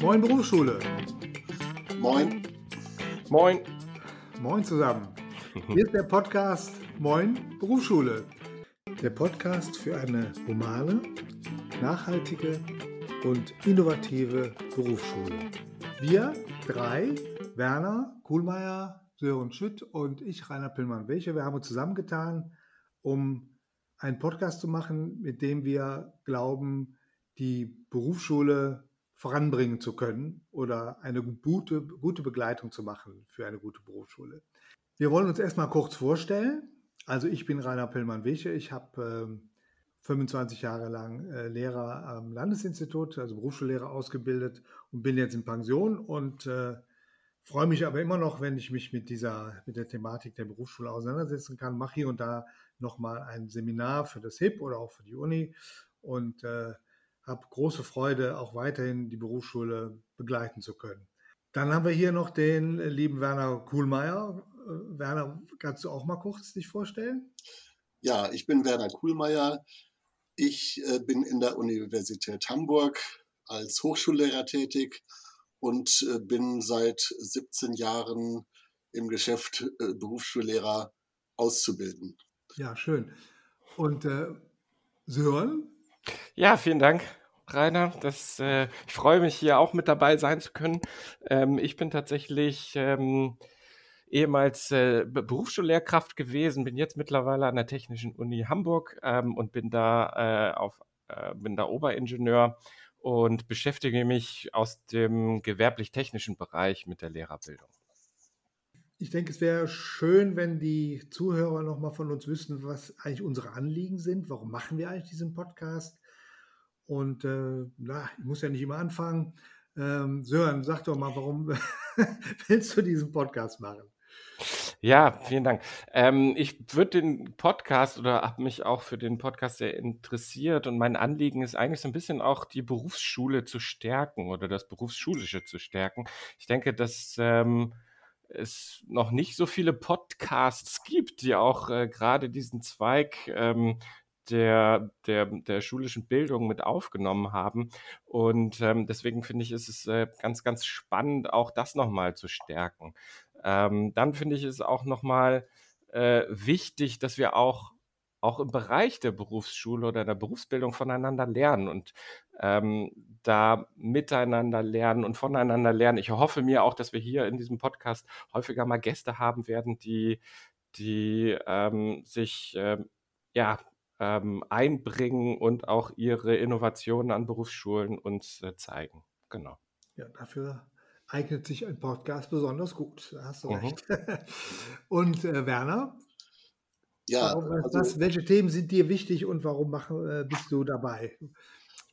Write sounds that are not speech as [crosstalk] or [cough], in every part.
Moin Berufsschule. Moin. Moin. Moin zusammen. Hier ist der Podcast Moin Berufsschule. Der Podcast für eine humane, nachhaltige und innovative Berufsschule. Wir drei, Werner Kuhlmeier, Sören Schütt und ich, Rainer Pillmann-Welche, wir haben uns zusammengetan, um einen Podcast zu machen, mit dem wir glauben, die Berufsschule voranbringen zu können oder eine gute, gute Begleitung zu machen für eine gute Berufsschule. Wir wollen uns erstmal kurz vorstellen. Also ich bin Rainer Pillmann-Wiche. Ich habe äh, 25 Jahre lang äh, Lehrer am Landesinstitut, also Berufsschullehrer ausgebildet und bin jetzt in Pension und äh, freue mich aber immer noch, wenn ich mich mit dieser, mit der Thematik der Berufsschule auseinandersetzen kann. Mache hier und da nochmal ein Seminar für das HIP oder auch für die Uni und äh, habe große Freude, auch weiterhin die Berufsschule begleiten zu können. Dann haben wir hier noch den lieben Werner Kuhlmeier. Äh, Werner, kannst du auch mal kurz dich vorstellen? Ja, ich bin Werner Kuhlmeier. Ich äh, bin in der Universität Hamburg als Hochschullehrer tätig und äh, bin seit 17 Jahren im Geschäft Berufsschullehrer auszubilden. Ja, schön. Und äh, Sören? Ja, vielen Dank. Rainer. Das, äh, ich freue mich hier auch mit dabei sein zu können. Ähm, ich bin tatsächlich ähm, ehemals äh, Berufsschullehrkraft gewesen, bin jetzt mittlerweile an der Technischen Uni Hamburg ähm, und bin da äh, auf äh, bin da Oberingenieur und beschäftige mich aus dem gewerblich-technischen Bereich mit der Lehrerbildung. Ich denke, es wäre schön, wenn die Zuhörer noch mal von uns wüssten, was eigentlich unsere Anliegen sind. Warum machen wir eigentlich diesen Podcast? Und äh, na, ich muss ja nicht immer anfangen. Ähm, Sören, sag doch mal, warum [laughs] willst du diesen Podcast machen? Ja, vielen Dank. Ähm, ich würde den Podcast oder habe mich auch für den Podcast sehr interessiert und mein Anliegen ist eigentlich so ein bisschen auch die Berufsschule zu stärken oder das Berufsschulische zu stärken. Ich denke, dass ähm, es noch nicht so viele Podcasts gibt, die auch äh, gerade diesen Zweig ähm, der, der, der schulischen Bildung mit aufgenommen haben. Und ähm, deswegen finde ich, ist es äh, ganz, ganz spannend, auch das nochmal zu stärken. Ähm, dann finde ich es auch nochmal äh, wichtig, dass wir auch auch im Bereich der Berufsschule oder der Berufsbildung voneinander lernen und ähm, da miteinander lernen und voneinander lernen. Ich hoffe mir auch, dass wir hier in diesem Podcast häufiger mal Gäste haben werden, die, die ähm, sich ähm, ja ähm, einbringen und auch ihre Innovationen an Berufsschulen uns äh, zeigen. Genau. Ja, dafür eignet sich ein Podcast besonders gut. Da hast du mhm. recht. [laughs] und äh, Werner? Ja. Warum, also, was, welche Themen sind dir wichtig und warum mach, äh, bist du dabei?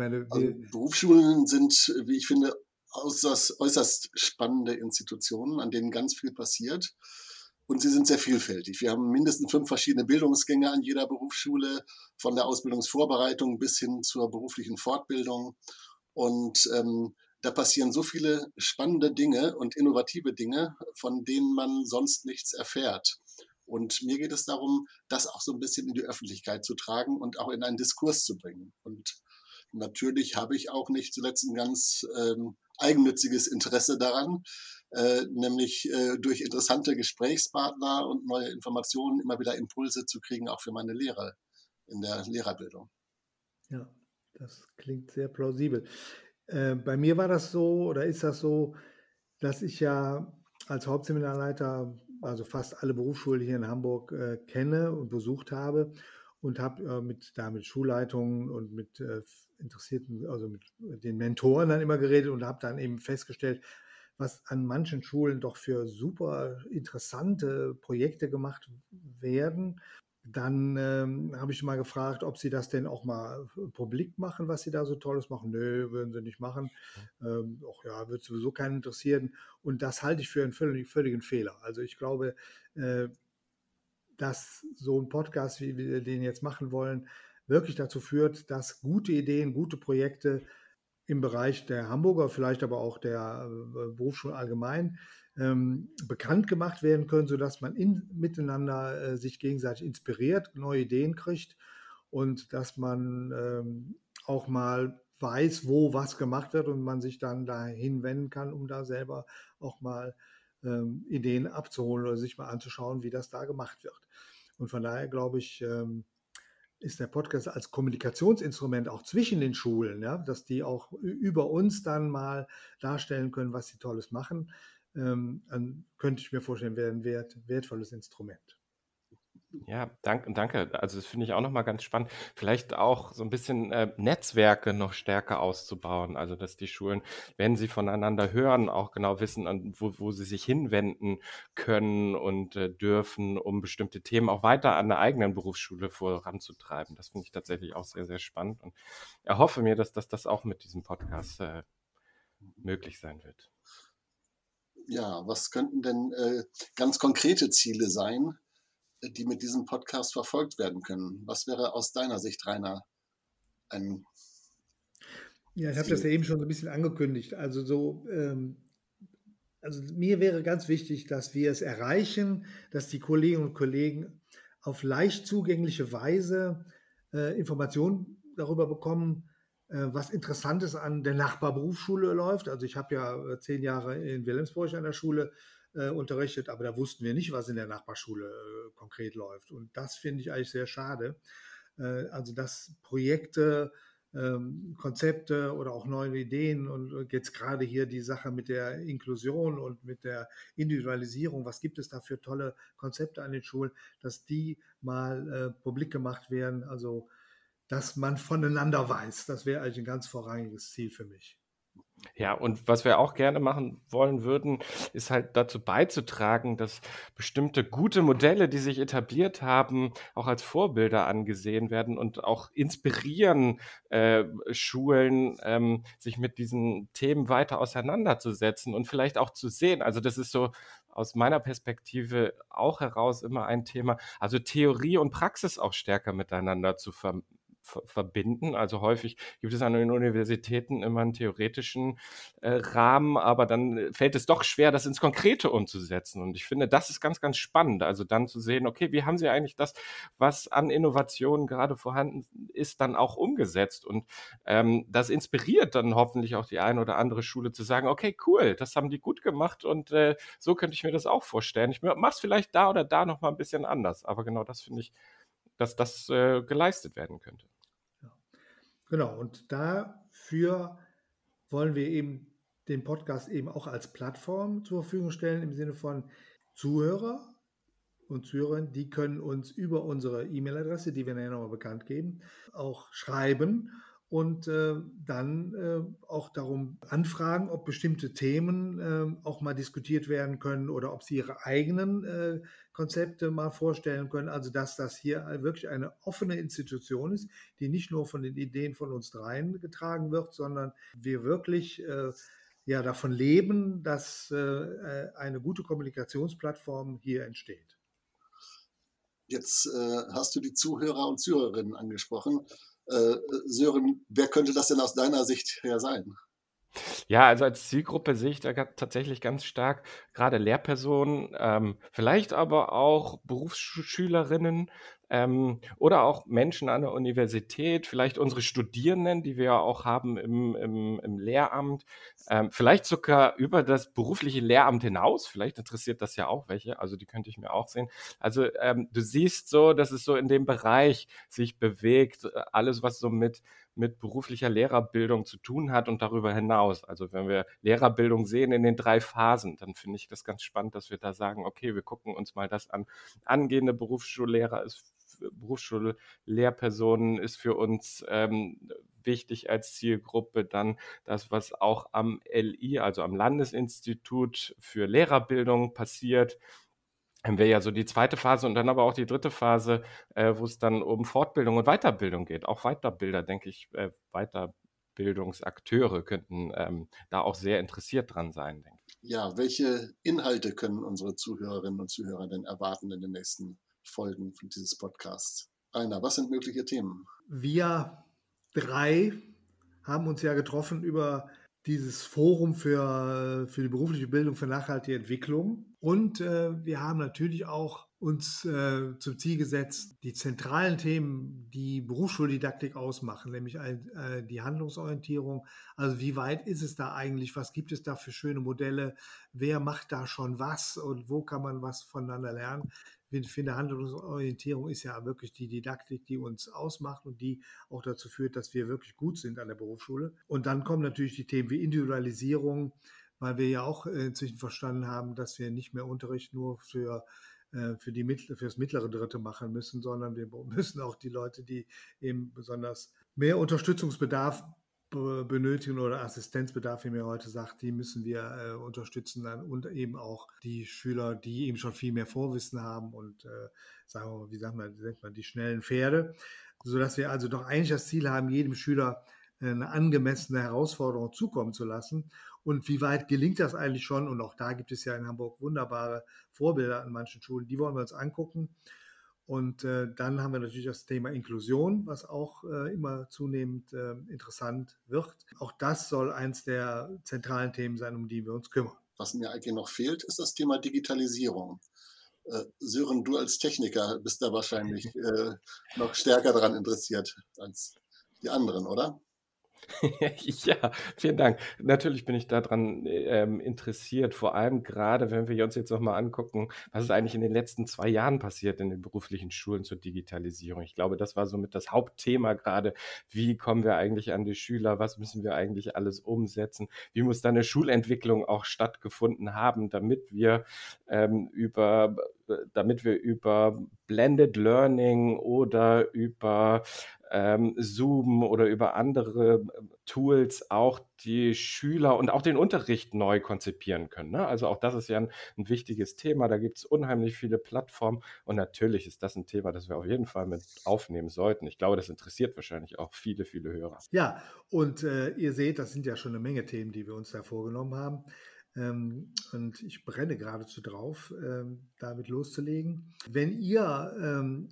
Meine, also Berufsschulen sind, wie ich finde, äußerst, äußerst spannende Institutionen, an denen ganz viel passiert. Und sie sind sehr vielfältig. Wir haben mindestens fünf verschiedene Bildungsgänge an jeder Berufsschule, von der Ausbildungsvorbereitung bis hin zur beruflichen Fortbildung. Und ähm, da passieren so viele spannende Dinge und innovative Dinge, von denen man sonst nichts erfährt. Und mir geht es darum, das auch so ein bisschen in die Öffentlichkeit zu tragen und auch in einen Diskurs zu bringen. Und natürlich habe ich auch nicht zuletzt ein ganz ähm, eigennütziges Interesse daran, äh, nämlich äh, durch interessante Gesprächspartner und neue Informationen immer wieder Impulse zu kriegen, auch für meine Lehrer in der Lehrerbildung. Ja, das klingt sehr plausibel. Äh, bei mir war das so oder ist das so, dass ich ja als Hauptseminarleiter also fast alle Berufsschulen hier in Hamburg äh, kenne und besucht habe und habe äh, mit, da mit Schulleitungen und mit äh, Interessierten, also mit den Mentoren dann immer geredet und habe dann eben festgestellt, was an manchen Schulen doch für super interessante Projekte gemacht werden. Dann ähm, habe ich mal gefragt, ob sie das denn auch mal publik machen, was sie da so Tolles machen. Nö, würden sie nicht machen. Ähm, ja, wird sowieso keinen interessieren. Und das halte ich für einen völlig, völligen Fehler. Also ich glaube, äh, dass so ein Podcast, wie wir den jetzt machen wollen, wirklich dazu führt, dass gute Ideen, gute Projekte im Bereich der Hamburger, vielleicht aber auch der äh, Berufsschule allgemein ähm, bekannt gemacht werden können, sodass man in, miteinander äh, sich gegenseitig inspiriert, neue Ideen kriegt und dass man ähm, auch mal weiß, wo was gemacht wird und man sich dann dahin wenden kann, um da selber auch mal ähm, Ideen abzuholen oder sich mal anzuschauen, wie das da gemacht wird. Und von daher glaube ich, ähm, ist der Podcast als Kommunikationsinstrument auch zwischen den Schulen, ja, dass die auch über uns dann mal darstellen können, was sie Tolles machen, ähm, dann könnte ich mir vorstellen, wäre ein wert, wertvolles Instrument. Ja, danke, danke. Also das finde ich auch nochmal ganz spannend. Vielleicht auch so ein bisschen äh, Netzwerke noch stärker auszubauen. Also dass die Schulen, wenn sie voneinander hören, auch genau wissen, an, wo, wo sie sich hinwenden können und äh, dürfen, um bestimmte Themen auch weiter an der eigenen Berufsschule voranzutreiben. Das finde ich tatsächlich auch sehr, sehr spannend und erhoffe mir, dass, dass das auch mit diesem Podcast äh, möglich sein wird. Ja, was könnten denn äh, ganz konkrete Ziele sein? Die mit diesem Podcast verfolgt werden können. Was wäre aus deiner Sicht, Rainer, ein ja, ich habe das ja eben schon so ein bisschen angekündigt. Also so, ähm, also mir wäre ganz wichtig, dass wir es erreichen, dass die Kolleginnen und Kollegen auf leicht zugängliche Weise äh, Informationen darüber bekommen, äh, was Interessantes an der Nachbarberufsschule läuft. Also ich habe ja äh, zehn Jahre in Wilhelmsburg an der Schule äh, unterrichtet, aber da wussten wir nicht, was in der Nachbarschule äh, konkret läuft. Und das finde ich eigentlich sehr schade. Äh, also dass Projekte, ähm, Konzepte oder auch neue Ideen und jetzt gerade hier die Sache mit der Inklusion und mit der Individualisierung, was gibt es da für tolle Konzepte an den Schulen, dass die mal äh, publik gemacht werden, also dass man voneinander weiß. Das wäre eigentlich ein ganz vorrangiges Ziel für mich. Ja, und was wir auch gerne machen wollen würden, ist halt dazu beizutragen, dass bestimmte gute Modelle, die sich etabliert haben, auch als Vorbilder angesehen werden und auch inspirieren äh, Schulen, ähm, sich mit diesen Themen weiter auseinanderzusetzen und vielleicht auch zu sehen. Also das ist so aus meiner Perspektive auch heraus immer ein Thema, also Theorie und Praxis auch stärker miteinander zu ver verbinden. Also häufig gibt es an den Universitäten immer einen theoretischen äh, Rahmen, aber dann fällt es doch schwer, das ins Konkrete umzusetzen. Und ich finde, das ist ganz, ganz spannend. Also dann zu sehen, okay, wie haben Sie eigentlich das, was an Innovationen gerade vorhanden ist, dann auch umgesetzt? Und ähm, das inspiriert dann hoffentlich auch die eine oder andere Schule zu sagen, okay, cool, das haben die gut gemacht und äh, so könnte ich mir das auch vorstellen. Ich mache es vielleicht da oder da noch mal ein bisschen anders, aber genau das finde ich, dass das äh, geleistet werden könnte. Genau, und dafür wollen wir eben den Podcast eben auch als Plattform zur Verfügung stellen im Sinne von Zuhörer und Zuhörern, die können uns über unsere E-Mail-Adresse, die wir nachher nochmal bekannt geben, auch schreiben und äh, dann äh, auch darum anfragen, ob bestimmte Themen äh, auch mal diskutiert werden können oder ob sie ihre eigenen äh, Konzepte mal vorstellen können. Also dass das hier wirklich eine offene Institution ist, die nicht nur von den Ideen von uns dreien getragen wird, sondern wir wirklich äh, ja davon leben, dass äh, eine gute Kommunikationsplattform hier entsteht. Jetzt hast du die Zuhörer und Zuhörerinnen angesprochen. Äh, Sören, wer könnte das denn aus deiner Sicht her sein? Ja, also als Zielgruppe sehe ich da tatsächlich ganz stark gerade Lehrpersonen, ähm, vielleicht aber auch Berufsschülerinnen, ähm, oder auch Menschen an der Universität, vielleicht unsere Studierenden, die wir ja auch haben im, im, im Lehramt, ähm, vielleicht sogar über das berufliche Lehramt hinaus, vielleicht interessiert das ja auch welche, also die könnte ich mir auch sehen. Also ähm, du siehst so, dass es so in dem Bereich sich bewegt, äh, alles was so mit mit beruflicher Lehrerbildung zu tun hat und darüber hinaus. Also wenn wir Lehrerbildung sehen in den drei Phasen, dann finde ich das ganz spannend, dass wir da sagen, okay, wir gucken uns mal das an. Angehende Berufsschullehrer ist Berufsschullehrpersonen ist für uns ähm, wichtig als Zielgruppe. Dann das, was auch am LI, also am Landesinstitut für Lehrerbildung passiert haben wir ja so die zweite Phase und dann aber auch die dritte Phase, äh, wo es dann um Fortbildung und Weiterbildung geht. Auch Weiterbilder, denke ich, äh, Weiterbildungsakteure könnten ähm, da auch sehr interessiert dran sein, denke ich. Ja, welche Inhalte können unsere Zuhörerinnen und Zuhörer denn erwarten in den nächsten Folgen von dieses Podcasts. Rainer, was sind mögliche Themen? Wir drei haben uns ja getroffen über dieses Forum für, für die berufliche Bildung für nachhaltige Entwicklung. Und äh, wir haben natürlich auch uns äh, zum Ziel gesetzt, die zentralen Themen, die Berufsschuldidaktik ausmachen, nämlich äh, die Handlungsorientierung. Also wie weit ist es da eigentlich? Was gibt es da für schöne Modelle? Wer macht da schon was und wo kann man was voneinander lernen? Ich finde, Handlungsorientierung ist ja wirklich die Didaktik, die uns ausmacht und die auch dazu führt, dass wir wirklich gut sind an der Berufsschule. Und dann kommen natürlich die Themen wie Individualisierung, weil wir ja auch inzwischen verstanden haben, dass wir nicht mehr Unterricht nur für für, die, für das mittlere Dritte machen müssen, sondern wir [laughs] müssen auch die Leute, die eben besonders mehr Unterstützungsbedarf benötigen oder Assistenzbedarf, wie mir heute sagt, die müssen wir äh, unterstützen dann und eben auch die Schüler, die eben schon viel mehr Vorwissen haben und äh, sagen wir, wie sagt man, nennt man die schnellen Pferde, sodass wir also doch eigentlich das Ziel haben, jedem Schüler eine angemessene Herausforderung zukommen zu lassen. Und wie weit gelingt das eigentlich schon? Und auch da gibt es ja in Hamburg wunderbare Vorbilder an manchen Schulen. Die wollen wir uns angucken. Und äh, dann haben wir natürlich das Thema Inklusion, was auch äh, immer zunehmend äh, interessant wird. Auch das soll eins der zentralen Themen sein, um die wir uns kümmern. Was mir eigentlich noch fehlt, ist das Thema Digitalisierung. Äh, Sören, du als Techniker bist da wahrscheinlich [laughs] äh, noch stärker daran interessiert als die anderen, oder? [laughs] ja, vielen Dank. Natürlich bin ich daran ähm, interessiert, vor allem gerade, wenn wir uns jetzt nochmal angucken, was ist eigentlich in den letzten zwei Jahren passiert in den beruflichen Schulen zur Digitalisierung. Ich glaube, das war somit das Hauptthema gerade. Wie kommen wir eigentlich an die Schüler? Was müssen wir eigentlich alles umsetzen? Wie muss da eine Schulentwicklung auch stattgefunden haben, damit wir ähm, über damit wir über Blended Learning oder über ähm, Zoom oder über andere ähm, Tools auch die Schüler und auch den Unterricht neu konzipieren können. Ne? Also auch das ist ja ein, ein wichtiges Thema. Da gibt es unheimlich viele Plattformen und natürlich ist das ein Thema, das wir auf jeden Fall mit aufnehmen sollten. Ich glaube, das interessiert wahrscheinlich auch viele, viele Hörer. Ja, und äh, ihr seht, das sind ja schon eine Menge Themen, die wir uns da vorgenommen haben. Ähm, und ich brenne geradezu drauf, ähm, damit loszulegen. Wenn ihr ähm,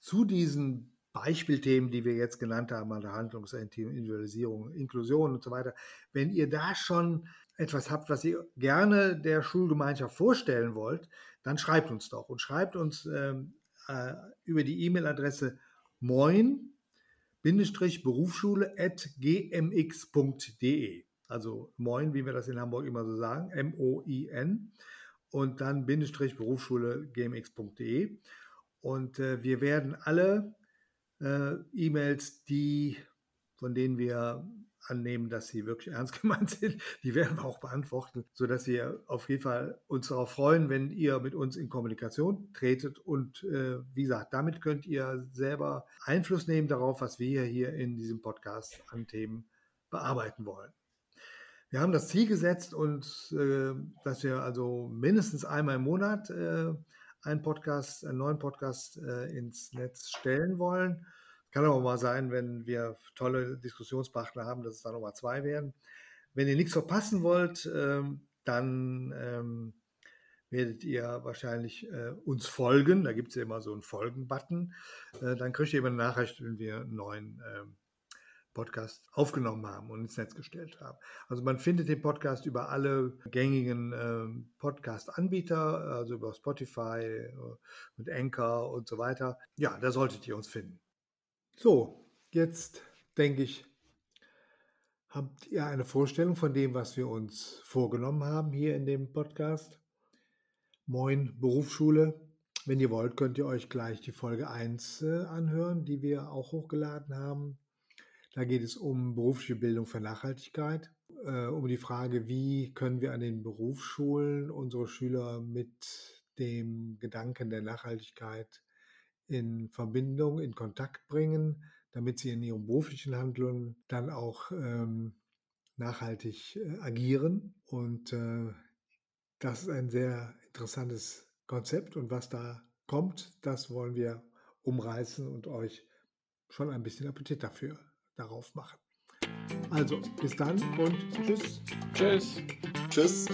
zu diesen Beispielthemen, die wir jetzt genannt haben, an der Handlungsorientierung, Individualisierung, Inklusion und so weiter, wenn ihr da schon etwas habt, was ihr gerne der Schulgemeinschaft vorstellen wollt, dann schreibt uns doch und schreibt uns ähm, äh, über die E-Mail-Adresse moin-berufsschule.gmx.de. Also moin, wie wir das in Hamburg immer so sagen, M-O-I-N und dann Bindestrich Berufsschule gmx.de. Und äh, wir werden alle äh, E-Mails, die, von denen wir annehmen, dass sie wirklich [laughs] ernst gemeint sind, die werden wir auch beantworten, sodass wir auf jeden Fall uns darauf freuen, wenn ihr mit uns in Kommunikation tretet. Und äh, wie gesagt, damit könnt ihr selber Einfluss nehmen darauf, was wir hier in diesem Podcast an Themen bearbeiten wollen. Wir haben das Ziel gesetzt und äh, dass wir also mindestens einmal im Monat äh, einen Podcast, einen neuen Podcast äh, ins Netz stellen wollen. Kann aber mal sein, wenn wir tolle Diskussionspartner haben, dass es dann nochmal zwei werden. Wenn ihr nichts verpassen wollt, ähm, dann ähm, werdet ihr wahrscheinlich äh, uns folgen. Da gibt es ja immer so einen Folgen-Button. Äh, dann kriegt ihr immer eine Nachricht, wenn wir einen neuen ähm, Podcast aufgenommen haben und ins Netz gestellt haben. Also man findet den Podcast über alle gängigen äh, Podcast-Anbieter, also über Spotify, äh, mit Anchor und so weiter. Ja, da solltet ihr uns finden. So, jetzt denke ich, habt ihr eine Vorstellung von dem, was wir uns vorgenommen haben hier in dem Podcast? Moin Berufsschule. Wenn ihr wollt, könnt ihr euch gleich die Folge 1 äh, anhören, die wir auch hochgeladen haben. Da geht es um berufliche Bildung für Nachhaltigkeit, äh, um die Frage, wie können wir an den Berufsschulen unsere Schüler mit dem Gedanken der Nachhaltigkeit in Verbindung, in Kontakt bringen, damit sie in ihrem beruflichen Handeln dann auch ähm, nachhaltig äh, agieren. Und äh, das ist ein sehr interessantes Konzept und was da kommt, das wollen wir umreißen und euch schon ein bisschen Appetit dafür darauf machen. Also, bis dann und tschüss. Tschüss. Tschüss.